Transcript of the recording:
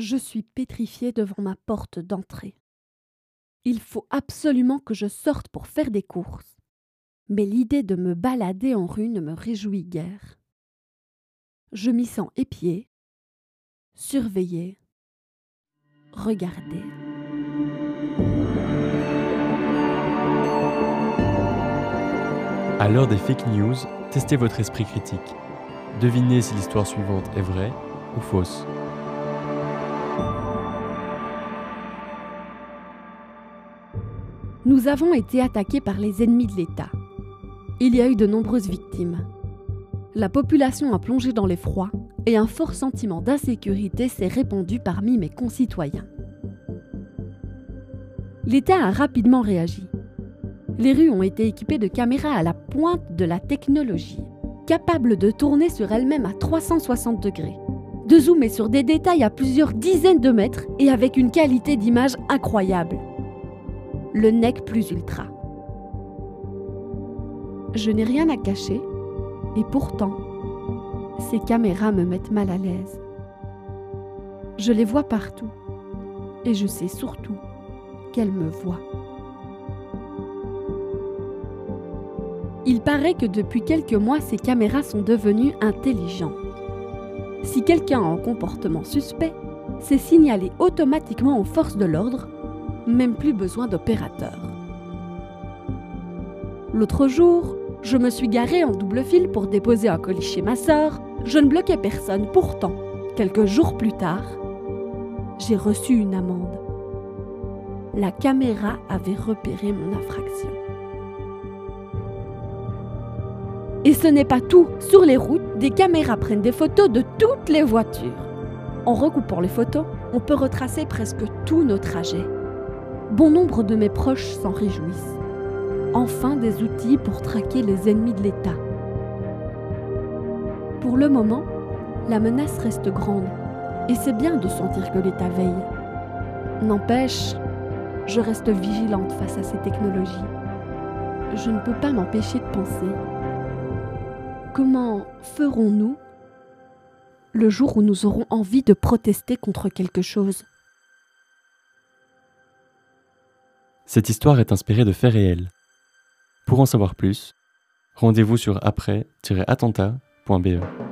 Je suis pétrifiée devant ma porte d'entrée. Il faut absolument que je sorte pour faire des courses. Mais l'idée de me balader en rue ne me réjouit guère. Je m'y sens épiée, surveillée, regardée. À l'heure des fake news, testez votre esprit critique. Devinez si l'histoire suivante est vraie ou fausse. Nous avons été attaqués par les ennemis de l'État. Il y a eu de nombreuses victimes. La population a plongé dans l'effroi et un fort sentiment d'insécurité s'est répandu parmi mes concitoyens. L'État a rapidement réagi. Les rues ont été équipées de caméras à la pointe de la technologie, capables de tourner sur elles-mêmes à 360 degrés, de zoomer sur des détails à plusieurs dizaines de mètres et avec une qualité d'image incroyable le nec plus ultra. Je n'ai rien à cacher, et pourtant, ces caméras me mettent mal à l'aise. Je les vois partout, et je sais surtout qu'elles me voient. Il paraît que depuis quelques mois, ces caméras sont devenues intelligentes. Si quelqu'un a un comportement suspect, c'est signalé automatiquement aux forces de l'ordre même plus besoin d'opérateur. L'autre jour, je me suis garée en double fil pour déposer un colis chez ma sœur. Je ne bloquais personne. Pourtant, quelques jours plus tard, j'ai reçu une amende. La caméra avait repéré mon infraction. Et ce n'est pas tout. Sur les routes, des caméras prennent des photos de toutes les voitures. En recoupant les photos, on peut retracer presque tous nos trajets. Bon nombre de mes proches s'en réjouissent. Enfin des outils pour traquer les ennemis de l'État. Pour le moment, la menace reste grande et c'est bien de sentir que l'État veille. N'empêche, je reste vigilante face à ces technologies. Je ne peux pas m'empêcher de penser. Comment ferons-nous le jour où nous aurons envie de protester contre quelque chose? Cette histoire est inspirée de faits réels. Pour en savoir plus, rendez-vous sur après-attentat.be.